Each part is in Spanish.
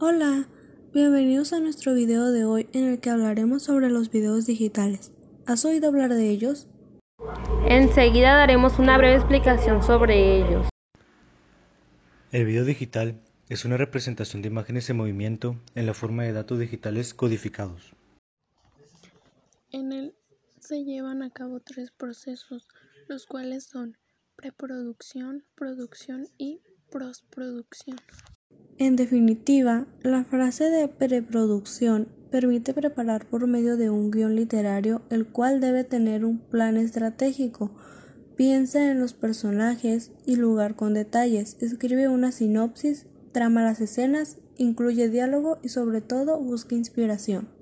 Hola, bienvenidos a nuestro video de hoy en el que hablaremos sobre los videos digitales. ¿Has oído hablar de ellos? Enseguida daremos una breve explicación sobre ellos. El video digital es una representación de imágenes en movimiento en la forma de datos digitales codificados. En él se llevan a cabo tres procesos, los cuales son preproducción, producción y postproducción. En definitiva, la frase de preproducción permite preparar por medio de un guion literario el cual debe tener un plan estratégico. Piensa en los personajes y lugar con detalles, escribe una sinopsis, trama las escenas, incluye diálogo y sobre todo busca inspiración.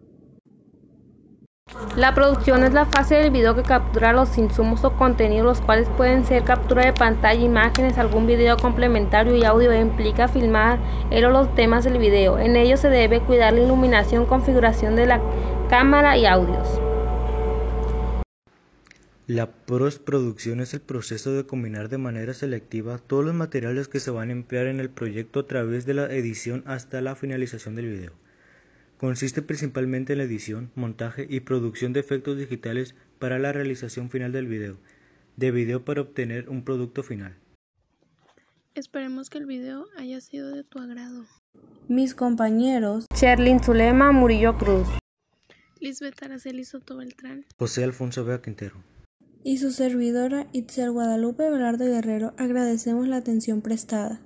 La producción es la fase del video que captura los insumos o contenidos, los cuales pueden ser captura de pantalla, imágenes, algún video complementario y audio. E implica filmar el o los temas del video. En ello se debe cuidar la iluminación, configuración de la cámara y audios. La postproducción es el proceso de combinar de manera selectiva todos los materiales que se van a emplear en el proyecto a través de la edición hasta la finalización del video. Consiste principalmente en la edición, montaje y producción de efectos digitales para la realización final del video, de video para obtener un producto final. Esperemos que el video haya sido de tu agrado. Mis compañeros Sherlyn Zulema Murillo Cruz, Lisbeth Araceli Soto Beltrán, José Alfonso Vega Quintero. y su servidora Itzel Guadalupe Velarde Guerrero agradecemos la atención prestada.